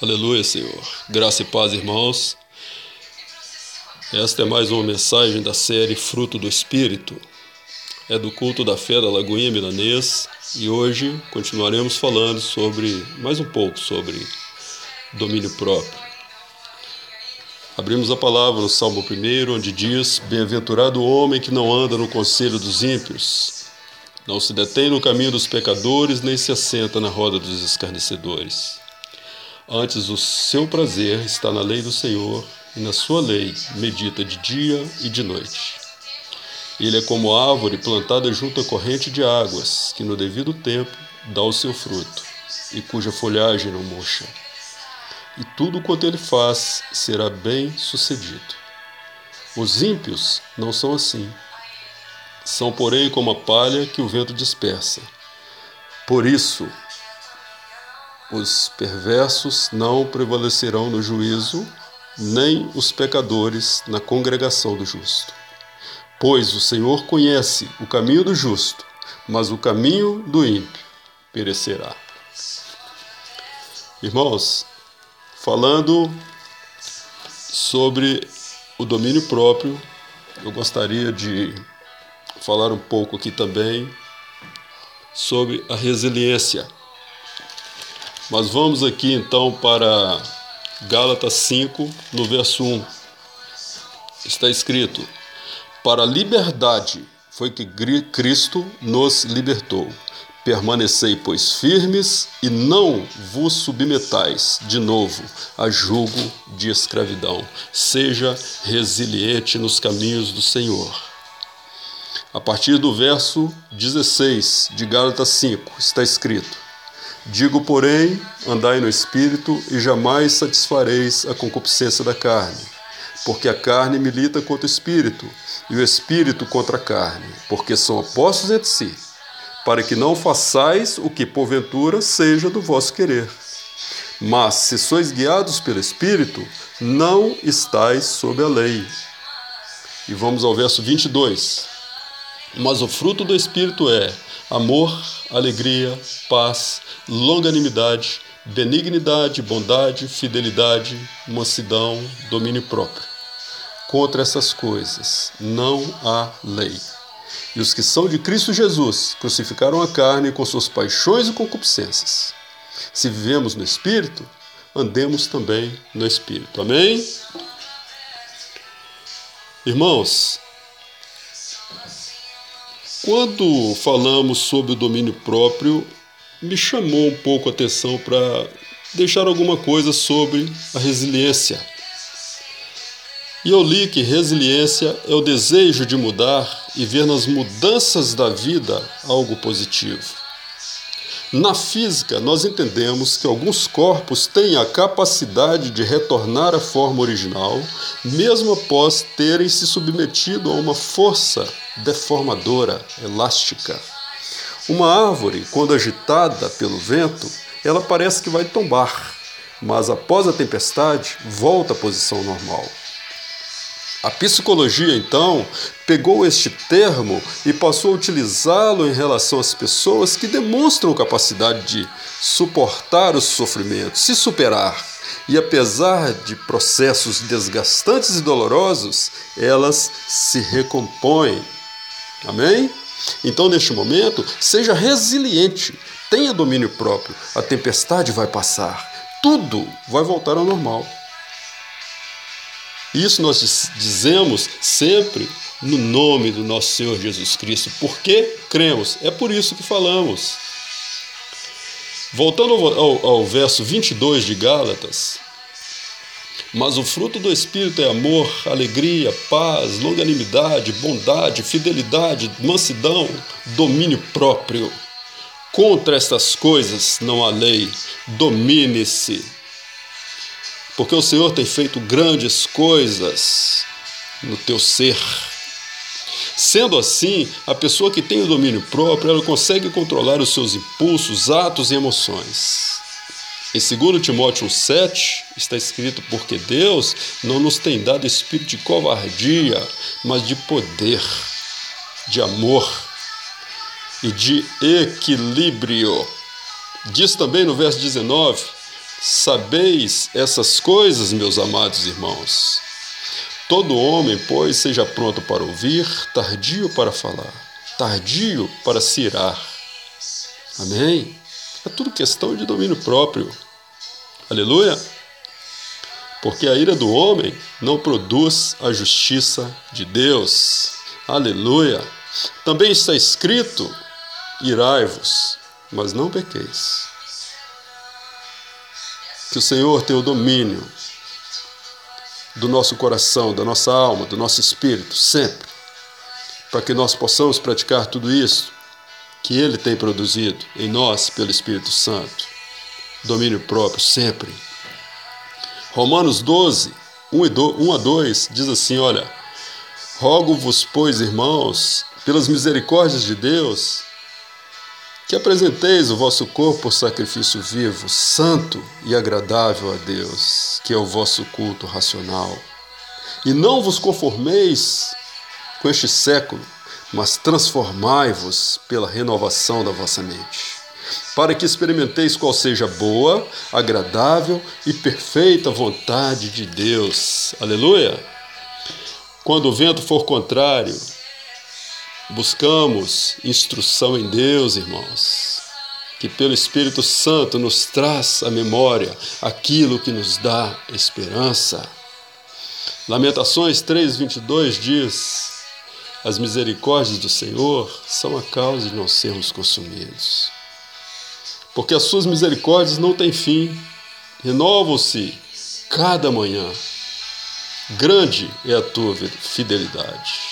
Aleluia, Senhor. Graça e paz, irmãos. Esta é mais uma mensagem da série Fruto do Espírito. É do culto da fé da Lagoinha Milanês e hoje continuaremos falando sobre, mais um pouco, sobre domínio próprio. Abrimos a palavra no Salmo 1, onde diz: Bem-aventurado o homem que não anda no conselho dos ímpios, não se detém no caminho dos pecadores, nem se assenta na roda dos escarnecedores. Antes, o seu prazer está na lei do Senhor, e na sua lei medita de dia e de noite. Ele é como árvore plantada junto à corrente de águas, que no devido tempo dá o seu fruto, e cuja folhagem não murcha. E tudo quanto ele faz será bem sucedido. Os ímpios não são assim. São, porém, como a palha que o vento dispersa. Por isso, os perversos não prevalecerão no juízo, nem os pecadores na congregação do justo. Pois o Senhor conhece o caminho do justo, mas o caminho do ímpio perecerá. Irmãos, falando sobre o domínio próprio, eu gostaria de falar um pouco aqui também sobre a resiliência. Mas vamos aqui então para Gálatas 5, no verso 1. Está escrito: Para a liberdade foi que Cristo nos libertou. Permanecei, pois, firmes e não vos submetais de novo a julgo de escravidão. Seja resiliente nos caminhos do Senhor. A partir do verso 16 de Gálatas 5 está escrito: Digo, porém, andai no espírito e jamais satisfareis a concupiscência da carne, porque a carne milita contra o espírito e o espírito contra a carne, porque são opostos entre si, para que não façais o que porventura seja do vosso querer. Mas se sois guiados pelo espírito, não estais sob a lei. E vamos ao verso 22. Mas o fruto do espírito é amor, alegria, paz, longanimidade, benignidade, bondade, fidelidade, mansidão, domínio próprio. Contra essas coisas não há lei. E os que são de Cristo Jesus crucificaram a carne com suas paixões e concupiscências. Se vivemos no Espírito, andemos também no Espírito. Amém? Irmãos, quando falamos sobre o domínio próprio, me chamou um pouco a atenção para deixar alguma coisa sobre a resiliência. E eu li que resiliência é o desejo de mudar e ver nas mudanças da vida algo positivo. Na física, nós entendemos que alguns corpos têm a capacidade de retornar à forma original, mesmo após terem se submetido a uma força deformadora, elástica. Uma árvore, quando agitada pelo vento, ela parece que vai tombar, mas após a tempestade volta à posição normal. A psicologia, então, pegou este termo e passou a utilizá-lo em relação às pessoas que demonstram capacidade de suportar os sofrimentos, se superar. E apesar de processos desgastantes e dolorosos, elas se recompõem. Amém? Então, neste momento, seja resiliente, tenha domínio próprio. A tempestade vai passar, tudo vai voltar ao normal. Isso nós dizemos sempre no nome do nosso Senhor Jesus Cristo, porque cremos. É por isso que falamos. Voltando ao, ao, ao verso 22 de Gálatas, mas o fruto do Espírito é amor, alegria, paz, longanimidade, bondade, fidelidade, mansidão, domínio próprio. Contra estas coisas não há lei. Domine-se porque o Senhor tem feito grandes coisas no teu ser. Sendo assim, a pessoa que tem o domínio próprio, ela consegue controlar os seus impulsos, atos e emoções. Em 2 Timóteo 7 está escrito: Porque Deus não nos tem dado espírito de covardia, mas de poder, de amor e de equilíbrio. Diz também no verso 19: Sabeis essas coisas, meus amados irmãos. Todo homem, pois, seja pronto para ouvir, tardio para falar, tardio para se irar. Amém? É tudo questão de domínio próprio. Aleluia! Porque a ira do homem não produz a justiça de Deus. Aleluia! Também está escrito: irai-vos, mas não pequeis. Que o Senhor tenha o domínio do nosso coração, da nossa alma, do nosso espírito, sempre, para que nós possamos praticar tudo isso que Ele tem produzido em nós pelo Espírito Santo. Domínio próprio, sempre. Romanos 12, 1 a 2 diz assim: Olha, rogo-vos, pois, irmãos, pelas misericórdias de Deus, que apresenteis o vosso corpo sacrifício vivo, santo e agradável a Deus, que é o vosso culto racional. E não vos conformeis com este século, mas transformai-vos pela renovação da vossa mente, para que experimenteis qual seja boa, agradável e perfeita vontade de Deus. Aleluia! Quando o vento for contrário, buscamos instrução em Deus, irmãos, que pelo Espírito Santo nos traz à memória aquilo que nos dá esperança. Lamentações 3:22 diz: as misericórdias do Senhor são a causa de não sermos consumidos. Porque as suas misericórdias não têm fim, renovam-se cada manhã. Grande é a tua fidelidade.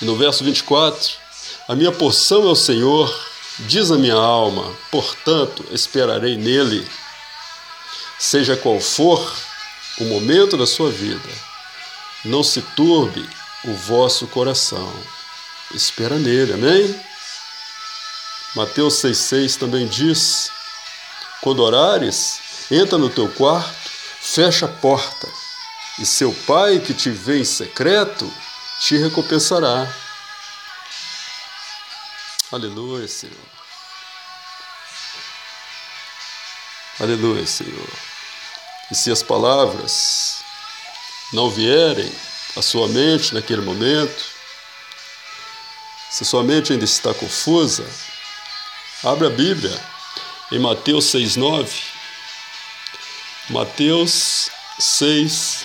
E no verso 24, a minha porção é o Senhor, diz a minha alma, portanto esperarei nele. Seja qual for o momento da sua vida, não se turbe o vosso coração. Espera nele, amém? Mateus 6,6 também diz: Quando orares, entra no teu quarto, fecha a porta, e seu pai que te vê em secreto te recompensará. Aleluia, Senhor. Aleluia, Senhor. E se as palavras não vierem, a sua mente naquele momento, se sua mente ainda está confusa, abra a Bíblia em Mateus 6,9. Mateus 6,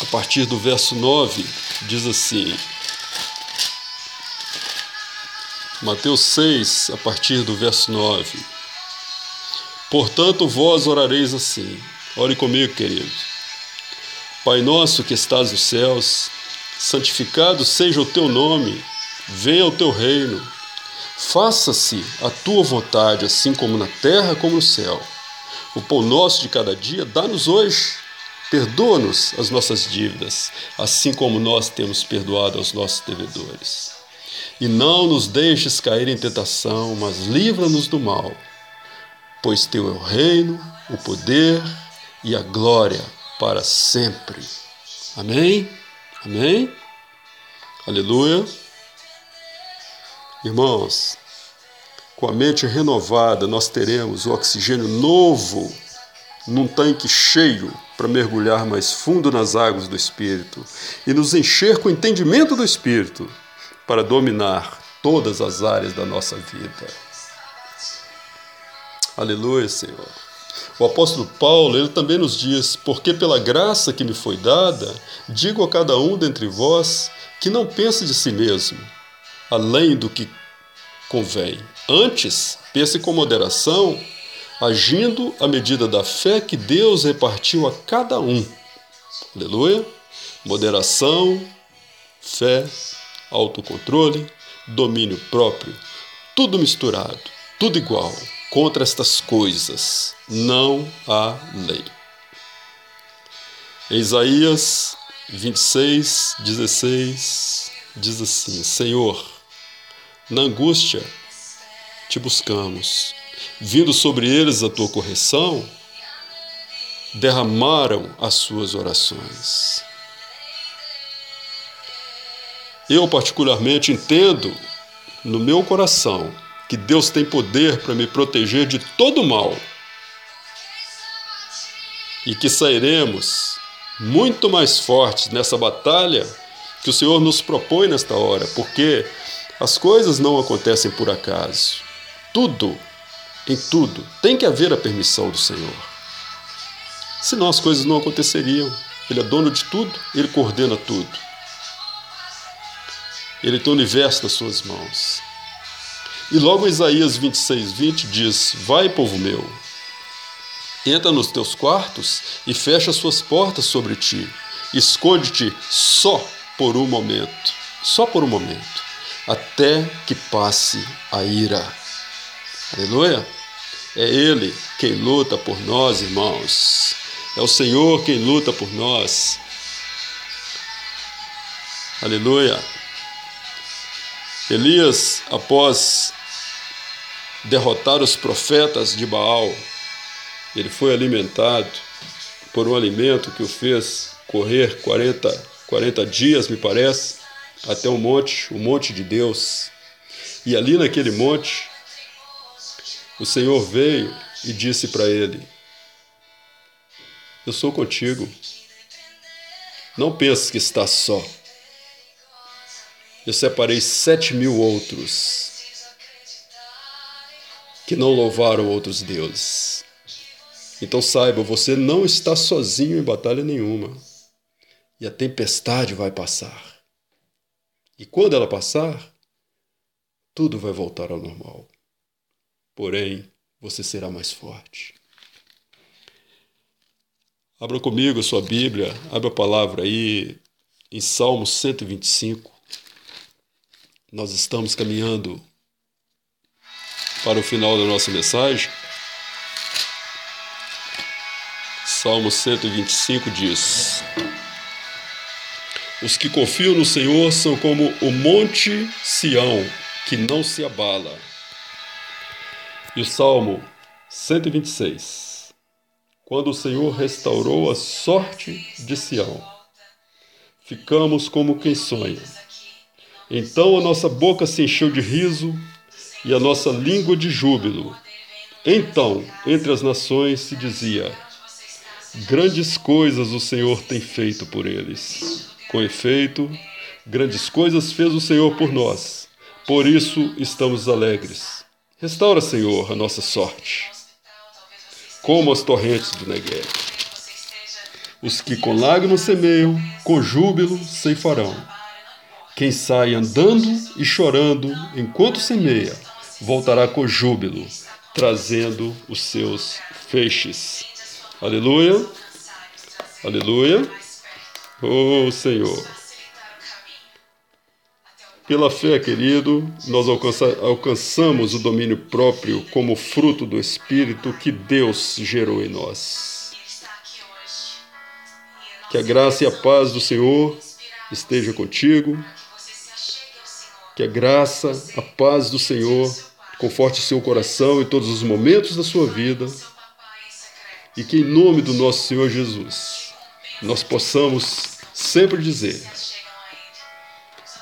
a partir do verso 9, diz assim. Mateus 6, a partir do verso 9. Portanto, vós orareis assim. Ore comigo, querido. Pai nosso que estás nos céus, santificado seja o teu nome, venha o teu reino. Faça-se a tua vontade, assim como na terra como no céu. O pão nosso de cada dia dá-nos hoje. Perdoa-nos as nossas dívidas, assim como nós temos perdoado aos nossos devedores. E não nos deixes cair em tentação, mas livra-nos do mal. Pois teu é o reino, o poder e a glória para sempre. Amém? Amém? Aleluia. Irmãos, com a mente renovada, nós teremos o oxigênio novo num tanque cheio para mergulhar mais fundo nas águas do Espírito e nos encher com o entendimento do Espírito para dominar todas as áreas da nossa vida. Aleluia, Senhor. O apóstolo Paulo, ele também nos diz: Porque pela graça que me foi dada, digo a cada um dentre vós que não pense de si mesmo, além do que convém. Antes, pense com moderação, agindo à medida da fé que Deus repartiu a cada um. Aleluia! Moderação, fé, autocontrole, domínio próprio, tudo misturado, tudo igual. Contra estas coisas não há lei. Isaías 26, 16 diz assim: Senhor, na angústia te buscamos, vindo sobre eles a tua correção, derramaram as suas orações. Eu, particularmente, entendo no meu coração que Deus tem poder para me proteger de todo mal e que sairemos muito mais fortes nessa batalha que o Senhor nos propõe nesta hora, porque as coisas não acontecem por acaso. Tudo, em tudo, tem que haver a permissão do Senhor. Senão as coisas não aconteceriam. Ele é dono de tudo, ele coordena tudo. Ele tem o universo nas suas mãos. E logo Isaías 26, 20 diz: Vai, povo meu, entra nos teus quartos e fecha suas portas sobre ti. Esconde-te só por um momento, só por um momento, até que passe a ira. Aleluia! É Ele quem luta por nós, irmãos. É o Senhor quem luta por nós. Aleluia! Elias, após derrotar os profetas de Baal, ele foi alimentado por um alimento que o fez correr 40, 40 dias, me parece, até o monte, o monte de Deus. E ali naquele monte, o Senhor veio e disse para ele: Eu sou contigo. Não penses que estás só. Eu separei sete mil outros que não louvaram outros deuses. Então saiba, você não está sozinho em batalha nenhuma. E a tempestade vai passar. E quando ela passar, tudo vai voltar ao normal. Porém, você será mais forte. Abra comigo a sua Bíblia, abra a palavra aí em Salmo 125. Nós estamos caminhando para o final da nossa mensagem. Salmo 125 diz: Os que confiam no Senhor são como o monte Sião, que não se abala. E o Salmo 126: Quando o Senhor restaurou a sorte de Sião, ficamos como quem sonha. Então a nossa boca se encheu de riso e a nossa língua de júbilo. Então, entre as nações se dizia: Grandes coisas o Senhor tem feito por eles. Com efeito, grandes coisas fez o Senhor por nós. Por isso estamos alegres. Restaura, Senhor, a nossa sorte. Como as torrentes do Negev. Os que com lágrimas semeiam, com júbilo ceifarão. Quem sai andando e chorando enquanto semeia, voltará com júbilo, trazendo os seus feixes. Aleluia. Aleluia. Oh Senhor. Pela fé, querido, nós alcança, alcançamos o domínio próprio como fruto do Espírito que Deus gerou em nós. Que a graça e a paz do Senhor esteja contigo. Que a graça, a paz do Senhor conforte seu coração em todos os momentos da sua vida e que, em nome do nosso Senhor Jesus, nós possamos sempre dizer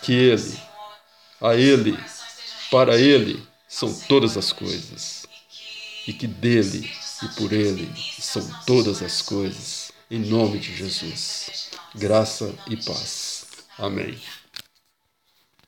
que Ele, a Ele, para Ele são todas as coisas, e que dele e por Ele são todas as coisas, em nome de Jesus. Graça e paz. Amém.